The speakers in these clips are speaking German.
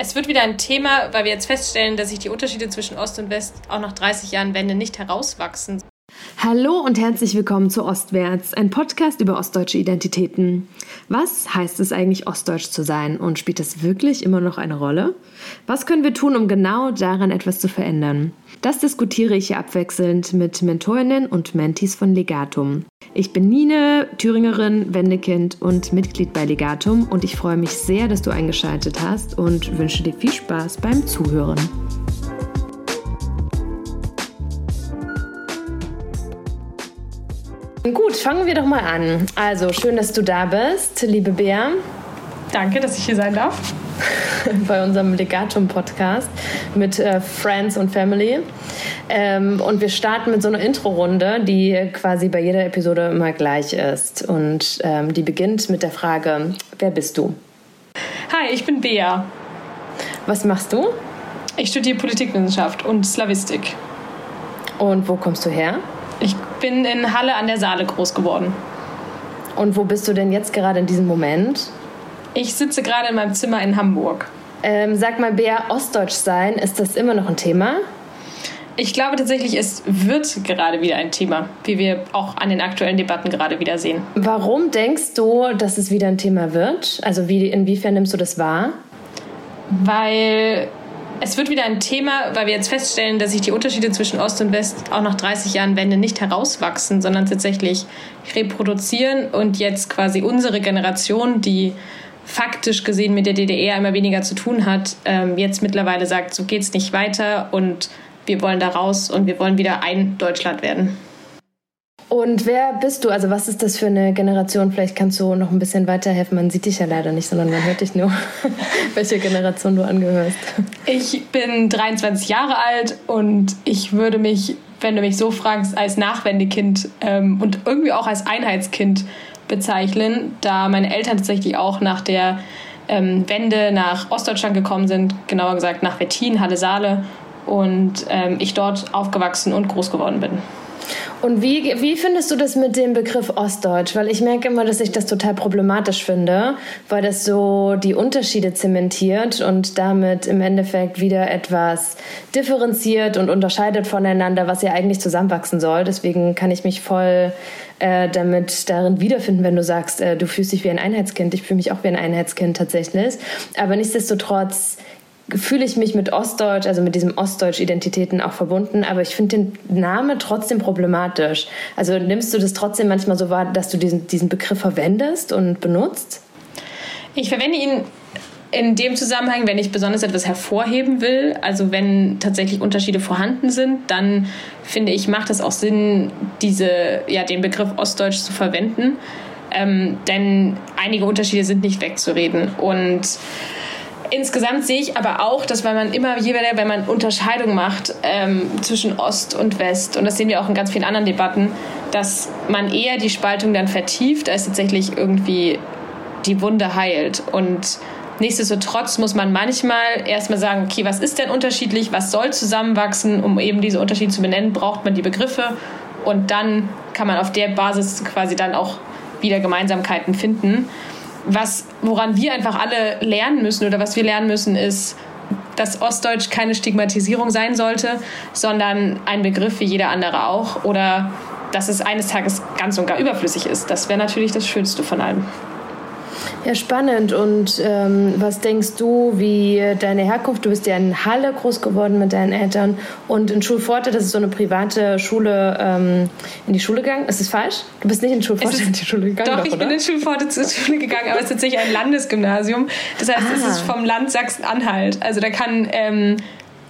Es wird wieder ein Thema, weil wir jetzt feststellen, dass sich die Unterschiede zwischen Ost und West auch nach 30 Jahren Wende nicht herauswachsen. Hallo und herzlich willkommen zu Ostwärts, ein Podcast über ostdeutsche Identitäten. Was heißt es eigentlich, ostdeutsch zu sein und spielt das wirklich immer noch eine Rolle? Was können wir tun, um genau daran etwas zu verändern? Das diskutiere ich hier abwechselnd mit Mentorinnen und Mentees von Legatum. Ich bin Nine, Thüringerin, Wendekind und Mitglied bei Legatum und ich freue mich sehr, dass du eingeschaltet hast und wünsche dir viel Spaß beim Zuhören. Gut, fangen wir doch mal an. Also, schön, dass du da bist, liebe Bea. Danke, dass ich hier sein darf. bei unserem Legatum-Podcast mit äh, Friends und Family. Ähm, und wir starten mit so einer Intro-Runde, die quasi bei jeder Episode immer gleich ist. Und ähm, die beginnt mit der Frage: Wer bist du? Hi, ich bin Bea. Was machst du? Ich studiere Politikwissenschaft und Slavistik. Und wo kommst du her? Ich bin in Halle an der Saale groß geworden. Und wo bist du denn jetzt gerade in diesem Moment? Ich sitze gerade in meinem Zimmer in Hamburg. Ähm, sag mal, Bea, Ostdeutsch sein, ist das immer noch ein Thema? Ich glaube tatsächlich, es wird gerade wieder ein Thema, wie wir auch an den aktuellen Debatten gerade wieder sehen. Warum denkst du, dass es wieder ein Thema wird? Also wie, inwiefern nimmst du das wahr? Weil es wird wieder ein Thema, weil wir jetzt feststellen, dass sich die Unterschiede zwischen Ost und West auch nach 30 Jahren Wende nicht herauswachsen, sondern tatsächlich reproduzieren und jetzt quasi unsere Generation, die faktisch gesehen mit der DDR immer weniger zu tun hat, ähm, jetzt mittlerweile sagt, so geht es nicht weiter und wir wollen da raus und wir wollen wieder ein Deutschland werden. Und wer bist du? Also was ist das für eine Generation? Vielleicht kannst du noch ein bisschen weiterhelfen. Man sieht dich ja leider nicht, sondern man hört dich nur, welche Generation du angehörst. Ich bin 23 Jahre alt und ich würde mich, wenn du mich so fragst, als Nachwendekind ähm, und irgendwie auch als Einheitskind bezeichnen, da meine Eltern tatsächlich auch nach der ähm, Wende nach Ostdeutschland gekommen sind, genauer gesagt nach Wettin, Halle Saale und ähm, ich dort aufgewachsen und groß geworden bin. Und wie, wie findest du das mit dem Begriff Ostdeutsch? Weil ich merke immer, dass ich das total problematisch finde, weil das so die Unterschiede zementiert und damit im Endeffekt wieder etwas differenziert und unterscheidet voneinander, was ja eigentlich zusammenwachsen soll. Deswegen kann ich mich voll äh, damit darin wiederfinden, wenn du sagst, äh, du fühlst dich wie ein Einheitskind. Ich fühle mich auch wie ein Einheitskind tatsächlich. Aber nichtsdestotrotz fühle ich mich mit Ostdeutsch, also mit diesem Ostdeutsch-Identitäten auch verbunden, aber ich finde den Namen trotzdem problematisch. Also nimmst du das trotzdem manchmal so wahr, dass du diesen, diesen Begriff verwendest und benutzt? Ich verwende ihn in dem Zusammenhang, wenn ich besonders etwas hervorheben will, also wenn tatsächlich Unterschiede vorhanden sind, dann finde ich, macht es auch Sinn, diese, ja, den Begriff Ostdeutsch zu verwenden. Ähm, denn einige Unterschiede sind nicht wegzureden. Und Insgesamt sehe ich aber auch, dass wenn man immer wieder, wenn man Unterscheidung macht ähm, zwischen Ost und West, und das sehen wir auch in ganz vielen anderen Debatten, dass man eher die Spaltung dann vertieft, als tatsächlich irgendwie die Wunde heilt. Und nichtsdestotrotz muss man manchmal erstmal sagen, okay, was ist denn unterschiedlich, was soll zusammenwachsen, um eben diese Unterschiede zu benennen, braucht man die Begriffe. Und dann kann man auf der Basis quasi dann auch wieder Gemeinsamkeiten finden was, woran wir einfach alle lernen müssen oder was wir lernen müssen, ist, dass Ostdeutsch keine Stigmatisierung sein sollte, sondern ein Begriff wie jeder andere auch oder dass es eines Tages ganz und gar überflüssig ist. Das wäre natürlich das Schönste von allem. Ja, spannend. Und ähm, was denkst du, wie deine Herkunft? Du bist ja in Halle groß geworden mit deinen Eltern und in Schulforte, das ist so eine private Schule, ähm, in die Schule gegangen. Ist das falsch? Du bist nicht in Schulforte in die Schule gegangen? Doch, doch ich oder? bin in Schulforte zur Schule gegangen, aber es ist tatsächlich ein Landesgymnasium. Das heißt, ah. es ist vom Land Sachsen-Anhalt. Also da kann ähm,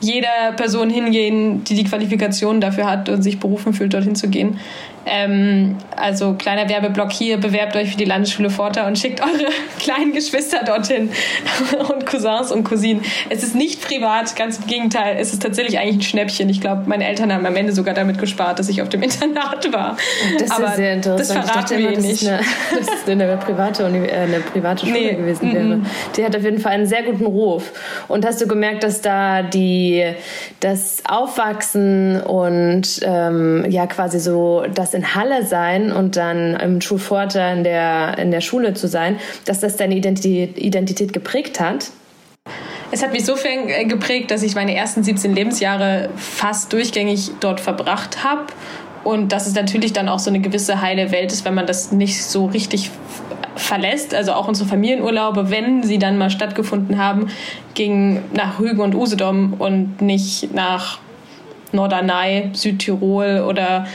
jeder Person hingehen, die die Qualifikation dafür hat und sich berufen fühlt, dorthin zu gehen. Ähm, also kleiner Werbeblock hier, bewerbt euch für die Landesschule Forta und schickt eure kleinen Geschwister dorthin und Cousins und Cousinen. Es ist nicht privat, ganz im Gegenteil, es ist tatsächlich eigentlich ein Schnäppchen. Ich glaube, meine Eltern haben am Ende sogar damit gespart, dass ich auf dem Internat war. Das Aber ist sehr interessant. Das verraten wir immer, nicht. Eine, dass es eine private, äh, eine private Schule nee. gewesen wäre. Die hat auf jeden Fall einen sehr guten Ruf. Und hast du gemerkt, dass da die, das Aufwachsen und ähm, ja quasi so das in Halle sein und dann im Schulvorteil in der, in der Schule zu sein, dass das deine Identität, Identität geprägt hat? es hat mich sofern äh, geprägt, dass ich meine ersten 17 Lebensjahre fast durchgängig dort verbracht habe. Und dass es natürlich dann auch so eine gewisse heile Welt ist, wenn man das nicht so richtig verlässt. Also auch unsere Familienurlaube, wenn sie dann mal stattgefunden haben, gingen nach Rügen und Usedom und nicht nach Norderney, Südtirol oder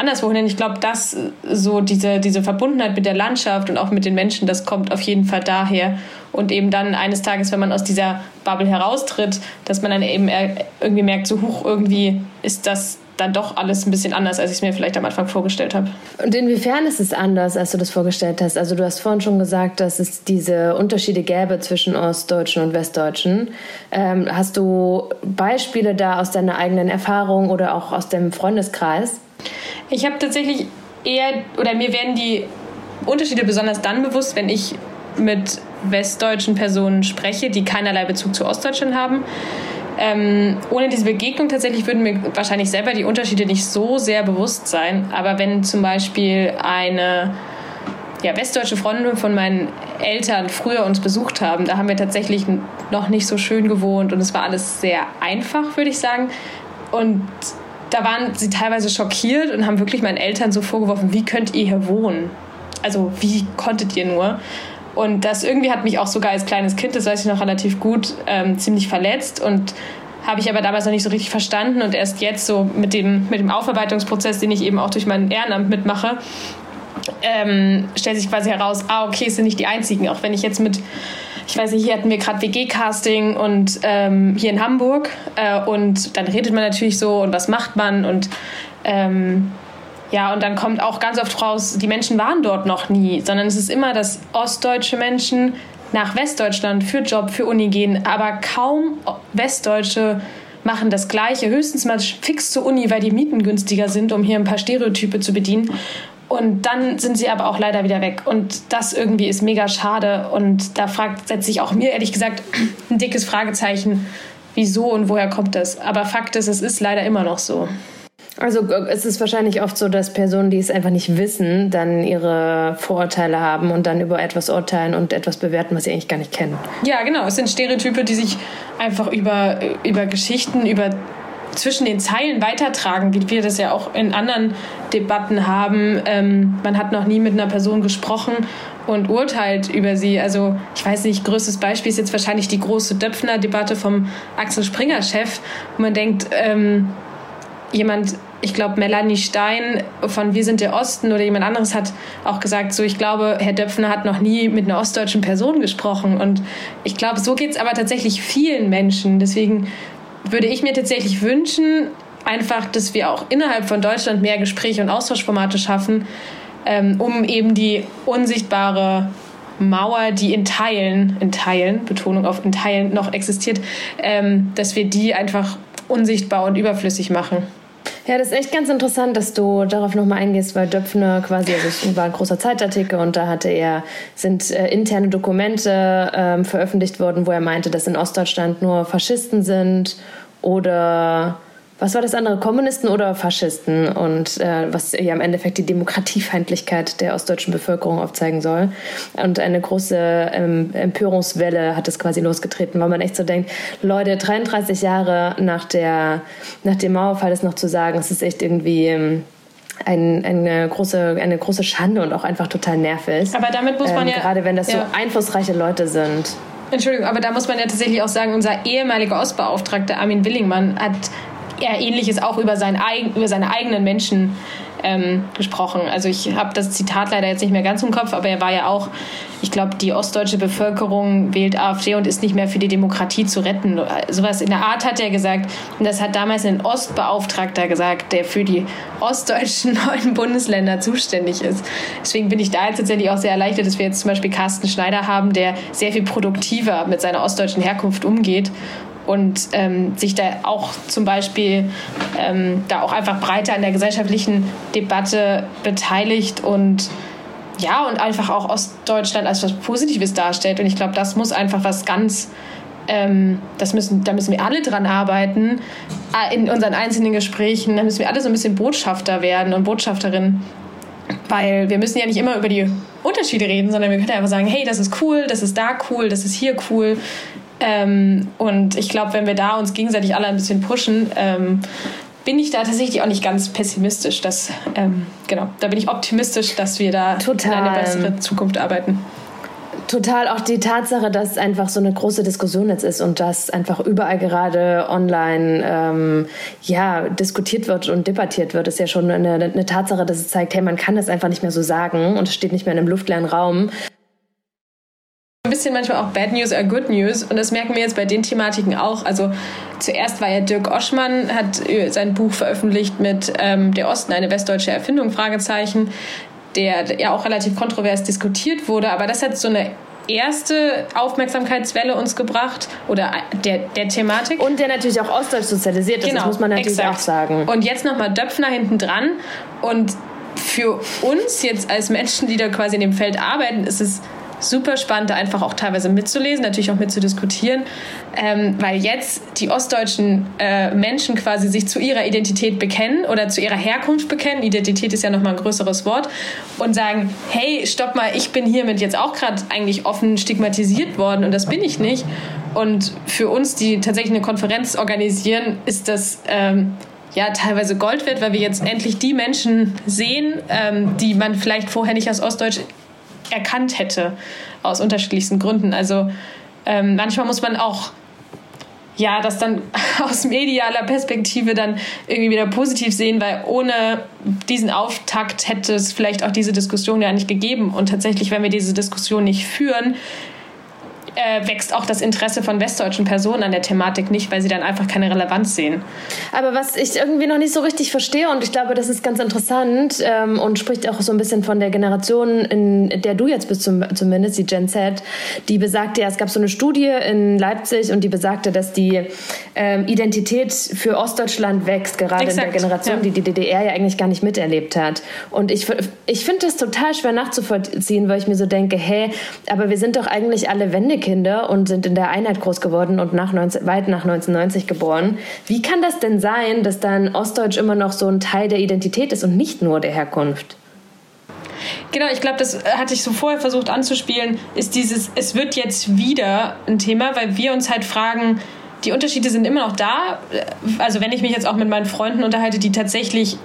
anderswohin. Ich glaube, dass so diese, diese Verbundenheit mit der Landschaft und auch mit den Menschen, das kommt auf jeden Fall daher. Und eben dann eines Tages, wenn man aus dieser Bubble heraustritt, dass man dann eben irgendwie merkt, so hoch irgendwie ist das dann doch alles ein bisschen anders, als ich es mir vielleicht am Anfang vorgestellt habe. Und inwiefern ist es anders, als du das vorgestellt hast? Also du hast vorhin schon gesagt, dass es diese Unterschiede gäbe zwischen Ostdeutschen und Westdeutschen. Ähm, hast du Beispiele da aus deiner eigenen Erfahrung oder auch aus dem Freundeskreis? Ich habe tatsächlich eher, oder mir werden die Unterschiede besonders dann bewusst, wenn ich mit westdeutschen Personen spreche, die keinerlei Bezug zu Ostdeutschland haben. Ähm, ohne diese Begegnung tatsächlich würden mir wahrscheinlich selber die Unterschiede nicht so sehr bewusst sein. Aber wenn zum Beispiel eine ja, westdeutsche Freundin von meinen Eltern früher uns besucht haben, da haben wir tatsächlich noch nicht so schön gewohnt und es war alles sehr einfach, würde ich sagen. Und da waren sie teilweise schockiert und haben wirklich meinen Eltern so vorgeworfen, wie könnt ihr hier wohnen? Also wie konntet ihr nur? Und das irgendwie hat mich auch sogar als kleines Kind, das weiß ich noch relativ gut, ähm, ziemlich verletzt und habe ich aber damals noch nicht so richtig verstanden und erst jetzt so mit dem, mit dem Aufarbeitungsprozess, den ich eben auch durch mein Ehrenamt mitmache, ähm, stellt sich quasi heraus, ah, okay, es sind nicht die einzigen. Auch wenn ich jetzt mit ich weiß nicht, hier hatten wir gerade WG-Casting und ähm, hier in Hamburg äh, und dann redet man natürlich so und was macht man und ähm, ja, und dann kommt auch ganz oft raus, die Menschen waren dort noch nie, sondern es ist immer, dass ostdeutsche Menschen nach Westdeutschland für Job, für Uni gehen, aber kaum Westdeutsche machen das Gleiche, höchstens mal fix zur Uni, weil die Mieten günstiger sind, um hier ein paar Stereotype zu bedienen. Und dann sind sie aber auch leider wieder weg. Und das irgendwie ist mega schade. Und da fragt, setze ich auch mir ehrlich gesagt ein dickes Fragezeichen, wieso und woher kommt das. Aber Fakt ist, es ist leider immer noch so. Also es ist wahrscheinlich oft so, dass Personen, die es einfach nicht wissen, dann ihre Vorurteile haben und dann über etwas urteilen und etwas bewerten, was sie eigentlich gar nicht kennen. Ja, genau. Es sind Stereotype, die sich einfach über, über Geschichten, über zwischen den Zeilen weitertragen, wie wir das ja auch in anderen Debatten haben. Ähm, man hat noch nie mit einer Person gesprochen und urteilt über sie. Also ich weiß nicht, größtes Beispiel ist jetzt wahrscheinlich die große Döpfner-Debatte vom Axel Springer-Chef, wo man denkt, ähm, jemand, ich glaube Melanie Stein von Wir sind der Osten oder jemand anderes hat auch gesagt, so ich glaube, Herr Döpfner hat noch nie mit einer ostdeutschen Person gesprochen. Und ich glaube, so geht es aber tatsächlich vielen Menschen. Deswegen würde ich mir tatsächlich wünschen, einfach, dass wir auch innerhalb von Deutschland mehr Gespräche und Austauschformate schaffen, ähm, um eben die unsichtbare Mauer, die in Teilen, in Teilen, Betonung auf in Teilen noch existiert, ähm, dass wir die einfach unsichtbar und überflüssig machen. Ja, das ist echt ganz interessant, dass du darauf nochmal eingehst, weil Döpfner quasi, also es war ein großer Zeitartikel und da hatte er, sind äh, interne Dokumente ähm, veröffentlicht worden, wo er meinte, dass in Ostdeutschland nur Faschisten sind oder was war das andere, Kommunisten oder Faschisten und äh, was ja im Endeffekt die Demokratiefeindlichkeit der ostdeutschen Bevölkerung aufzeigen soll. Und eine große ähm, Empörungswelle hat es quasi losgetreten, weil man echt so denkt, Leute, 33 Jahre nach, der, nach dem Mauerfall ist noch zu sagen, es ist echt irgendwie... Ähm, ein, eine, große, eine große Schande und auch einfach total nervig. Aber damit muss man ähm, ja. Gerade wenn das ja. so einflussreiche Leute sind. Entschuldigung, aber da muss man ja tatsächlich auch sagen, unser ehemaliger Ostbeauftragter Armin Willingmann hat er ähnliches auch über, sein, über seine eigenen Menschen ähm, gesprochen. Also ich habe das Zitat leider jetzt nicht mehr ganz im Kopf, aber er war ja auch, ich glaube, die ostdeutsche Bevölkerung wählt AfD und ist nicht mehr für die Demokratie zu retten. Sowas in der Art hat er gesagt. Und das hat damals ein Ostbeauftragter gesagt, der für die ostdeutschen neuen Bundesländer zuständig ist. Deswegen bin ich da jetzt tatsächlich auch sehr erleichtert, dass wir jetzt zum Beispiel Carsten Schneider haben, der sehr viel produktiver mit seiner ostdeutschen Herkunft umgeht und ähm, sich da auch zum Beispiel ähm, da auch einfach breiter an der gesellschaftlichen Debatte beteiligt und ja, und einfach auch Ostdeutschland als was Positives darstellt. Und ich glaube, das muss einfach was ganz, ähm, das müssen, da müssen wir alle dran arbeiten, äh, in unseren einzelnen Gesprächen, da müssen wir alle so ein bisschen Botschafter werden und Botschafterinnen. Weil wir müssen ja nicht immer über die Unterschiede reden, sondern wir können einfach sagen, hey, das ist cool, das ist da cool, das ist hier cool Ähm, und ich glaube, wenn wir da uns gegenseitig alle ein bisschen pushen, ähm, bin ich da tatsächlich auch nicht ganz pessimistisch. Dass, ähm, genau, da bin ich optimistisch, dass wir da Total. in eine bessere Zukunft arbeiten. Total auch die Tatsache, dass einfach so eine große Diskussion jetzt ist und dass einfach überall gerade online ähm, ja, diskutiert wird und debattiert wird, ist ja schon eine, eine Tatsache, dass es zeigt, hey, man kann das einfach nicht mehr so sagen und es steht nicht mehr in einem luftleeren Raum. Ein bisschen manchmal auch Bad News are Good News und das merken wir jetzt bei den Thematiken auch. Also zuerst war ja Dirk Oschmann, hat sein Buch veröffentlicht mit ähm, Der Osten, eine westdeutsche Erfindung, Fragezeichen der ja auch relativ kontrovers diskutiert wurde. Aber das hat so eine erste Aufmerksamkeitswelle uns gebracht oder der, der Thematik. Und der natürlich auch ostdeutsch sozialisiert ist, genau, das muss man natürlich exakt. auch sagen. Und jetzt nochmal Döpfner hinten dran. Und für uns jetzt als Menschen, die da quasi in dem Feld arbeiten, ist es super spannend, einfach auch teilweise mitzulesen, natürlich auch mitzudiskutieren, ähm, weil jetzt die ostdeutschen äh, Menschen quasi sich zu ihrer Identität bekennen oder zu ihrer Herkunft bekennen. Identität ist ja nochmal ein größeres Wort und sagen, hey, stopp mal, ich bin hiermit jetzt auch gerade eigentlich offen stigmatisiert worden und das bin ich nicht. Und für uns, die tatsächlich eine Konferenz organisieren, ist das ähm, ja teilweise Gold wert, weil wir jetzt endlich die Menschen sehen, ähm, die man vielleicht vorher nicht als Ostdeutsch erkannt hätte, aus unterschiedlichsten Gründen. Also ähm, manchmal muss man auch ja, das dann aus medialer Perspektive dann irgendwie wieder positiv sehen, weil ohne diesen Auftakt hätte es vielleicht auch diese Diskussion ja nicht gegeben. Und tatsächlich, wenn wir diese Diskussion nicht führen, äh, wächst auch das Interesse von westdeutschen Personen an der Thematik nicht, weil sie dann einfach keine Relevanz sehen. Aber was ich irgendwie noch nicht so richtig verstehe, und ich glaube, das ist ganz interessant ähm, und spricht auch so ein bisschen von der Generation, in der du jetzt bist, zum, zumindest, die Gen Z, die besagte ja, es gab so eine Studie in Leipzig und die besagte, dass die ähm, Identität für Ostdeutschland wächst, gerade Exakt, in der Generation, ja. die die DDR ja eigentlich gar nicht miterlebt hat. Und ich, ich finde das total schwer nachzuvollziehen, weil ich mir so denke, hey, aber wir sind doch eigentlich alle Wendekinder Kinder und sind in der Einheit groß geworden und nach 19, weit nach 1990 geboren. Wie kann das denn sein, dass dann Ostdeutsch immer noch so ein Teil der Identität ist und nicht nur der Herkunft? Genau, ich glaube, das hatte ich so vorher versucht anzuspielen, ist dieses, es wird jetzt wieder ein Thema, weil wir uns halt fragen, die Unterschiede sind immer noch da. Also wenn ich mich jetzt auch mit meinen Freunden unterhalte, die tatsächlich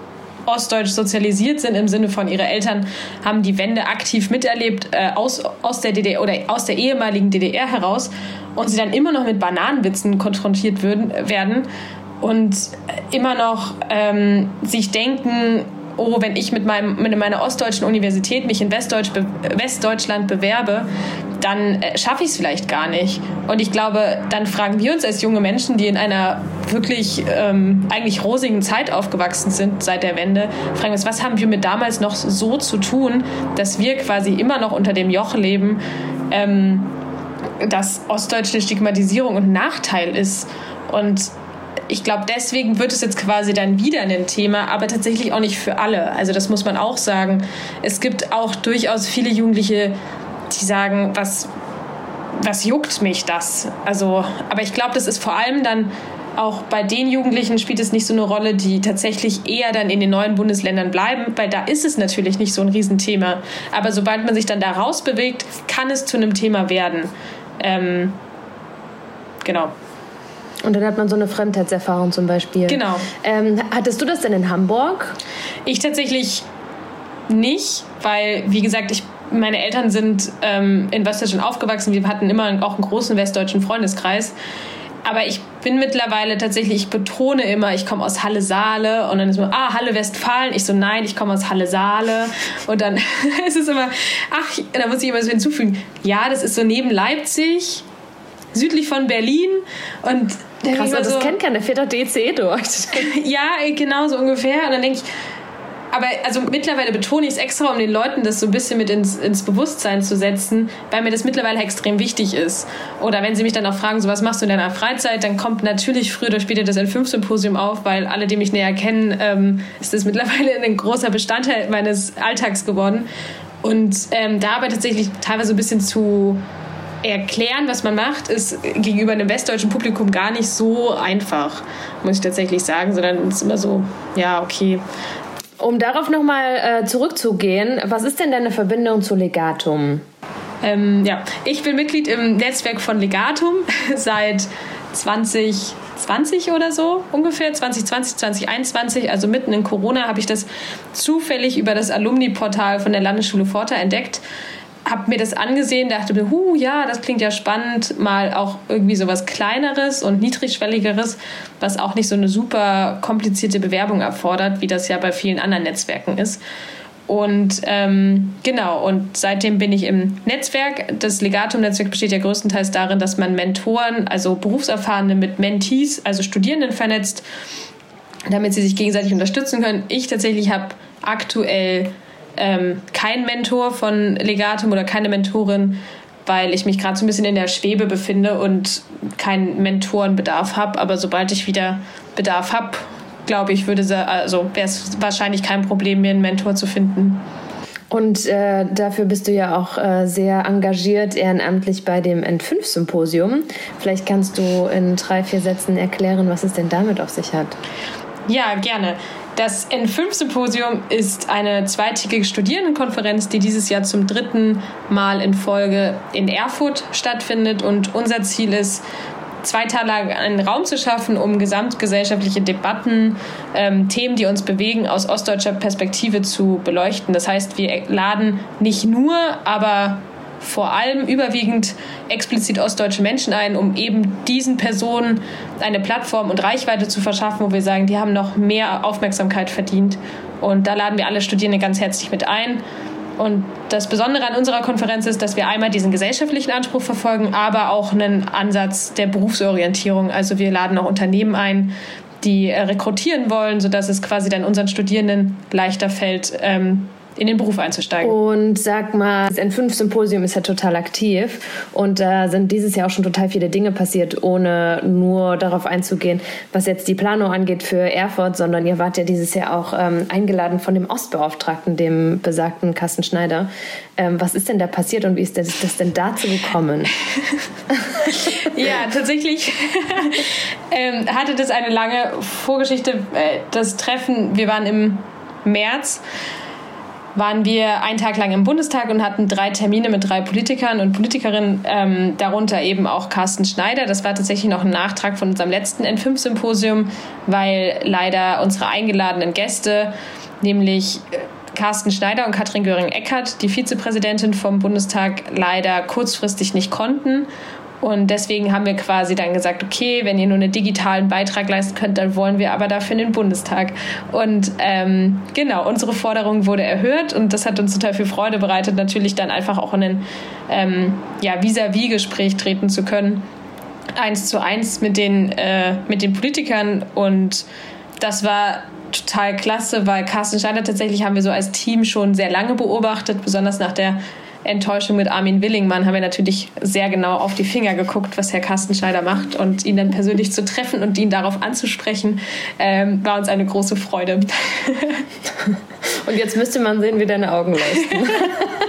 ostdeutsch sozialisiert sind, im Sinne von ihre Eltern haben die Wende aktiv miterlebt äh, aus, aus der DDR oder aus der ehemaligen DDR heraus und sie dann immer noch mit Bananenwitzen konfrontiert würden, werden und immer noch ähm, sich denken, oh, wenn ich mit, meinem, mit meiner ostdeutschen Universität mich in Westdeutsch, Westdeutschland bewerbe, dann äh, schaffe ich es vielleicht gar nicht. Und ich glaube, dann fragen wir uns als junge Menschen, die in einer wirklich ähm, eigentlich rosigen Zeit aufgewachsen sind seit der Wende, fragen wir uns, was haben wir mit damals noch so zu tun, dass wir quasi immer noch unter dem Joch leben, ähm, dass ostdeutsche Stigmatisierung und Nachteil ist. Und ich glaube, deswegen wird es jetzt quasi dann wieder ein Thema, aber tatsächlich auch nicht für alle. Also das muss man auch sagen. Es gibt auch durchaus viele Jugendliche, die sagen, was, was juckt mich das? Also, aber ich glaube, das ist vor allem dann auch bei den Jugendlichen spielt es nicht so eine Rolle, die tatsächlich eher dann in den neuen Bundesländern bleiben, weil da ist es natürlich nicht so ein Riesenthema. Aber sobald man sich dann da rausbewegt, kann es zu einem Thema werden. Ähm, genau. Und dann hat man so eine Fremdheitserfahrung zum Beispiel. Genau. Ähm, hattest du das denn in Hamburg? Ich tatsächlich nicht, weil, wie gesagt, ich, meine Eltern sind ähm, in Westdeutschland aufgewachsen. Wir hatten immer auch einen großen westdeutschen Freundeskreis. Aber ich bin mittlerweile tatsächlich, ich betone immer, ich komme aus Halle Saale und dann ist man, ah, Halle Westfalen. Ich so, nein, ich komme aus Halle Saale. Und dann ist es immer, ach, da muss ich immer so hinzufügen, ja, das ist so neben Leipzig, südlich von Berlin. Und Krass, das so, kennt keiner, der fährt doch DCE durch. ja, genau so ungefähr. Und dann denke ich, aber also mittlerweile betone ich es extra, um den Leuten das so ein bisschen mit ins, ins Bewusstsein zu setzen, weil mir das mittlerweile extrem wichtig ist. Oder wenn sie mich dann auch fragen, so was machst du in deiner Freizeit, dann kommt natürlich früher oder später das N5-Symposium auf, weil alle, die mich näher kennen, ähm, ist das mittlerweile ein großer Bestandteil meines Alltags geworden. Und ähm, da aber tatsächlich teilweise ein bisschen zu erklären, was man macht, ist gegenüber einem westdeutschen Publikum gar nicht so einfach, muss ich tatsächlich sagen, sondern es ist immer so, ja, okay. Um darauf nochmal äh, zurückzugehen, was ist denn deine Verbindung zu Legatum? Ähm, ja, ich bin Mitglied im Netzwerk von Legatum seit 2020 oder so ungefähr, 2020, 2021, also mitten in Corona habe ich das zufällig über das Alumni-Portal von der Landesschule Forta entdeckt habe mir das angesehen, dachte mir, hu, ja, das klingt ja spannend, mal auch irgendwie sowas Kleineres und Niedrigschwelligeres, was auch nicht so eine super komplizierte Bewerbung erfordert, wie das ja bei vielen anderen Netzwerken ist. Und ähm, genau, und seitdem bin ich im Netzwerk. Das Legatum-Netzwerk besteht ja größtenteils darin, dass man Mentoren, also Berufserfahrene mit Mentees, also Studierenden vernetzt, damit sie sich gegenseitig unterstützen können. Ich tatsächlich habe aktuell ähm, keinen Mentor von Legatum oder keine Mentorin, weil ich mich gerade so ein bisschen in der Schwebe befinde und keinen Mentorenbedarf habe. Aber sobald ich wieder Bedarf habe, glaube ich, würde also wäre es wahrscheinlich kein Problem, mir einen Mentor zu finden. Und äh, dafür bist du ja auch äh, sehr engagiert ehrenamtlich bei dem N5-Symposium. Vielleicht kannst du in drei, vier Sätzen erklären, was es denn damit auf sich hat. Ja, gerne. Das N5-Symposium ist eine zweitägige Studierendenkonferenz, die dieses Jahr zum dritten Mal in Folge in Erfurt stattfindet. Und unser Ziel ist, zwei Tage einen Raum zu schaffen, um gesamtgesellschaftliche Debatten, ähm, Themen, die uns bewegen, aus ostdeutscher Perspektive zu beleuchten. Das heißt, wir laden nicht nur, aber vor allem überwiegend explizit ostdeutsche Menschen ein, um eben diesen Personen eine Plattform und Reichweite zu verschaffen, wo wir sagen, die haben noch mehr Aufmerksamkeit verdient. Und da laden wir alle Studierende ganz herzlich mit ein. Und das Besondere an unserer Konferenz ist, dass wir einmal diesen gesellschaftlichen Anspruch verfolgen, aber auch einen Ansatz der Berufsorientierung. Also wir laden auch Unternehmen ein, die äh, rekrutieren wollen, sodass es quasi dann unseren Studierenden leichter fällt, ähm, in den Beruf einzusteigen. Und sag mal, das N5-Symposium ist ja total aktiv und da sind dieses Jahr auch schon total viele Dinge passiert, ohne nur darauf einzugehen, was jetzt die Planung angeht für Erfurt, sondern ihr wart ja dieses Jahr auch ähm, eingeladen von dem Ostbeauftragten, dem besagten Carsten Schneider. Ähm, was ist denn da passiert und wie ist das, das denn dazu gekommen? ja, tatsächlich ähm, hatte das eine lange Vorgeschichte, äh, das Treffen. Wir waren im März waren wir einen Tag lang im Bundestag und hatten drei Termine mit drei Politikern und Politikerinnen, ähm, darunter eben auch Carsten Schneider. Das war tatsächlich noch ein Nachtrag von unserem letzten N5-Symposium, weil leider unsere eingeladenen Gäste, nämlich äh, Carsten Schneider und Katrin Göring-Eckardt, die Vizepräsidentin vom Bundestag, leider kurzfristig nicht konnten und deswegen haben wir quasi dann gesagt, okay, wenn ihr nur einen digitalen Beitrag leisten könnt, dann wollen wir aber dafür in den Bundestag. Und ähm, genau, unsere Forderung wurde erhört und das hat uns total viel Freude bereitet, natürlich dann einfach auch in ein ähm, ja, vis-à-vis-Gespräch treten zu können. Eins zu eins mit den, äh, mit den Politikern und das war total klasse, weil Carsten Schneider tatsächlich haben wir so als Team schon sehr lange beobachtet, besonders nach der Enttäuschung mit Armin Willingmann haben wir natürlich sehr genau auf die Finger geguckt, was Herr Carsten Schneider macht und ihn dann persönlich zu treffen und ihn darauf anzusprechen, ähm, war uns eine große Freude. und jetzt müsste man sehen, wie deine Augen leuchten.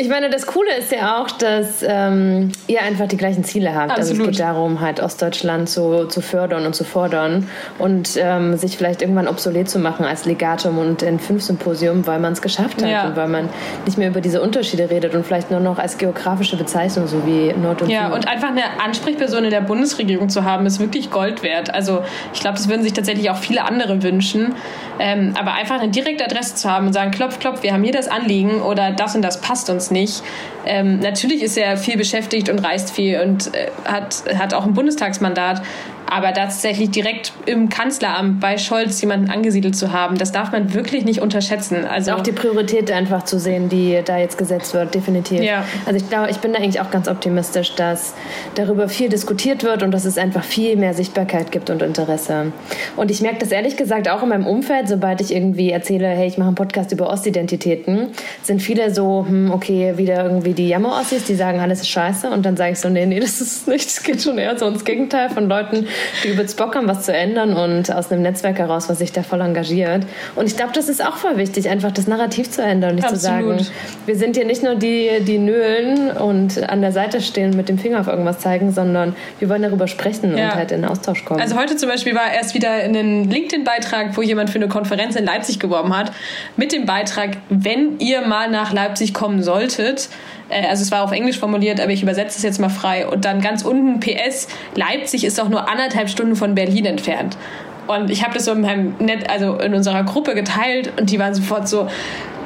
Ich meine, das Coole ist ja auch, dass ähm, ihr einfach die gleichen Ziele habt. Absolut. Also es geht darum, halt Ostdeutschland zu, zu fördern und zu fordern und ähm, sich vielleicht irgendwann obsolet zu machen als Legatum und in fünf Symposium, weil man es geschafft hat ja. und weil man nicht mehr über diese Unterschiede redet und vielleicht nur noch als geografische Bezeichnung, so wie Nord und Ja, Süd. und einfach eine Ansprechperson in der Bundesregierung zu haben, ist wirklich Gold wert. Also ich glaube, das würden sich tatsächlich auch viele andere wünschen. Ähm, aber einfach eine direkte Adresse zu haben und sagen, klopf, klopf, wir haben hier das Anliegen oder das und das passt uns nicht. Ähm, natürlich ist er viel beschäftigt und reist viel und äh, hat, hat auch ein Bundestagsmandat. Aber tatsächlich direkt im Kanzleramt bei Scholz jemanden angesiedelt zu haben, das darf man wirklich nicht unterschätzen. Also auch die Priorität einfach zu sehen, die da jetzt gesetzt wird, definitiv. Ja. Also ich glaube, ich bin da eigentlich auch ganz optimistisch, dass darüber viel diskutiert wird und dass es einfach viel mehr Sichtbarkeit gibt und Interesse. Und ich merke das ehrlich gesagt auch in meinem Umfeld, sobald ich irgendwie erzähle, hey, ich mache einen Podcast über Ostidentitäten, sind viele so, hm, okay, wieder irgendwie die Jammer-Ossis, die sagen, alles ist scheiße. Und dann sage ich so, nee, nee, das ist nicht, es geht schon eher so ins Gegenteil von Leuten, die übelst Bock haben, was zu ändern und aus einem Netzwerk heraus, was sich da voll engagiert. Und ich glaube, das ist auch voll wichtig, einfach das Narrativ zu ändern und nicht Absolut. zu sagen, wir sind hier nicht nur die, die nölen und an der Seite stehen und mit dem Finger auf irgendwas zeigen, sondern wir wollen darüber sprechen ja. und halt in den Austausch kommen. Also heute zum Beispiel war erst wieder ein LinkedIn-Beitrag, wo jemand für eine Konferenz in Leipzig geworben hat, mit dem Beitrag, wenn ihr mal nach Leipzig kommen solltet, also es war auf Englisch formuliert, aber ich übersetze es jetzt mal frei. Und dann ganz unten PS, Leipzig ist auch nur anderthalb Stunden von Berlin entfernt. Und ich habe das so in meinem Net, also in unserer Gruppe geteilt und die waren sofort so,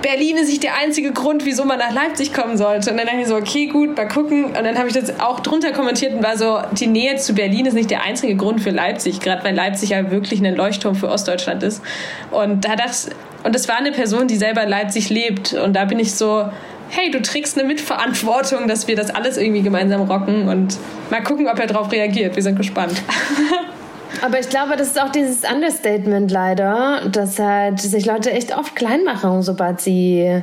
Berlin ist nicht der einzige Grund, wieso man nach Leipzig kommen sollte. Und dann dachte ich so, okay, gut, mal gucken. Und dann habe ich das auch drunter kommentiert und war so, die Nähe zu Berlin ist nicht der einzige Grund für Leipzig, gerade weil Leipzig ja wirklich ein Leuchtturm für Ostdeutschland ist. Und da das, und das war eine Person, die selber in Leipzig lebt. Und da bin ich so, hey, du trägst eine Mitverantwortung, dass wir das alles irgendwie gemeinsam rocken und mal gucken, ob er darauf reagiert. Wir sind gespannt. Aber ich glaube, das ist auch dieses Understatement leider, dass halt sich Leute echt oft klein machen, sobald sie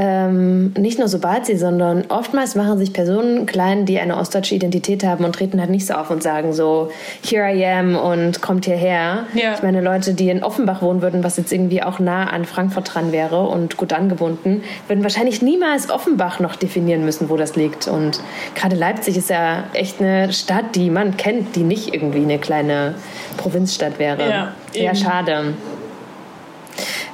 ähm, nicht nur sobald sie, sondern oftmals machen sich Personen klein, die eine ostdeutsche Identität haben und treten halt nicht so auf und sagen so, here I am und kommt hierher. Ja. Ich meine, Leute, die in Offenbach wohnen würden, was jetzt irgendwie auch nah an Frankfurt dran wäre und gut angebunden, würden wahrscheinlich niemals Offenbach noch definieren müssen, wo das liegt. Und gerade Leipzig ist ja echt eine Stadt, die man kennt, die nicht irgendwie eine kleine Provinzstadt wäre. Ja, ja schade.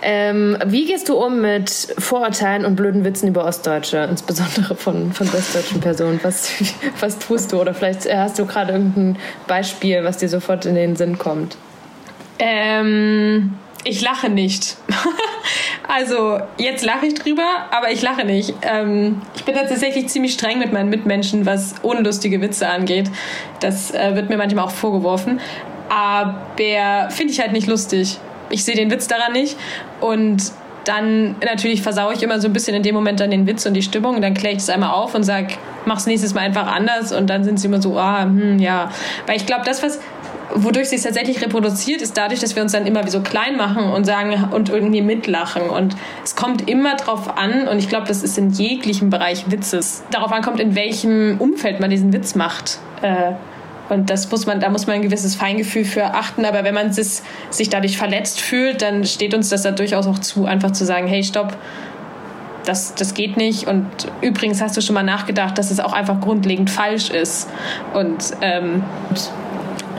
Ähm, wie gehst du um mit Vorurteilen und blöden Witzen über Ostdeutsche, insbesondere von, von westdeutschen Personen? Was, was tust du? Oder vielleicht hast du gerade irgendein Beispiel, was dir sofort in den Sinn kommt? Ähm, ich lache nicht. also jetzt lache ich drüber, aber ich lache nicht. Ähm, ich bin tatsächlich ziemlich streng mit meinen Mitmenschen, was unlustige Witze angeht. Das äh, wird mir manchmal auch vorgeworfen. Aber finde ich halt nicht lustig ich sehe den Witz daran nicht. Und dann natürlich versaue ich immer so ein bisschen in dem Moment dann den Witz und die Stimmung. Und dann kläre ich das einmal auf und sage, mach's nächstes Mal einfach anders. Und dann sind sie immer so, ah, hm, ja. Weil ich glaube, das, was wodurch sich tatsächlich reproduziert, ist dadurch, dass wir uns dann immer wie so klein machen und sagen und irgendwie mitlachen. Und es kommt immer drauf an, und ich glaube, das ist in jeglichem Bereich Witzes, darauf ankommt, in welchem Umfeld man diesen Witz macht. Äh, und das muss man, da muss man ein gewisses Feingefühl für achten. Aber wenn man sich dadurch verletzt fühlt, dann steht uns das da durchaus auch zu, einfach zu sagen, hey, stopp, das, das geht nicht. Und übrigens hast du schon mal nachgedacht, dass es auch einfach grundlegend falsch ist. Und ähm,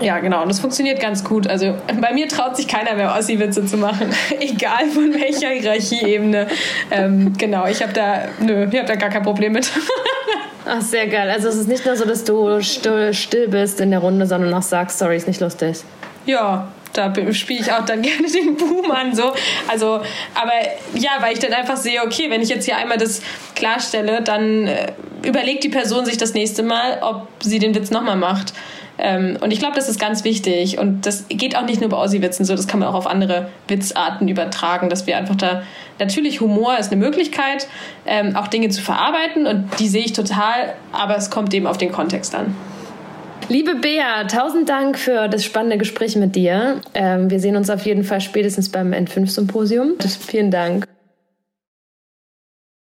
ja, genau. Und das funktioniert ganz gut. Also bei mir traut sich keiner mehr, Ossi-Witze zu machen. Egal von welcher Hierarchieebene. Ähm, genau, ich habe da, nö, ich habe da gar kein Problem mit. Ach, sehr geil. Also es ist nicht nur so, dass du still, bist in der Runde, sondern auch sagst, sorry, ist nicht lustig. Ja, da spiele ich auch dann gerne den Boom an. So. Also, aber ja, weil ich dann einfach sehe, okay, wenn ich jetzt hier einmal das klarstelle, dann äh, überlegt die Person sich das nächste Mal, ob sie den Witz nochmal macht. Ähm, und ich glaube, das ist ganz wichtig. Und das geht auch nicht nur bei Aussie-Witzen so, das kann man auch auf andere Witzarten übertragen, dass wir einfach da, natürlich Humor ist eine Möglichkeit, ähm, auch Dinge zu verarbeiten und die sehe ich total, aber es kommt eben auf den Kontext an. Liebe Bea, tausend Dank für das spannende Gespräch mit dir. Ähm, wir sehen uns auf jeden Fall spätestens beim N5-Symposium. Vielen Dank.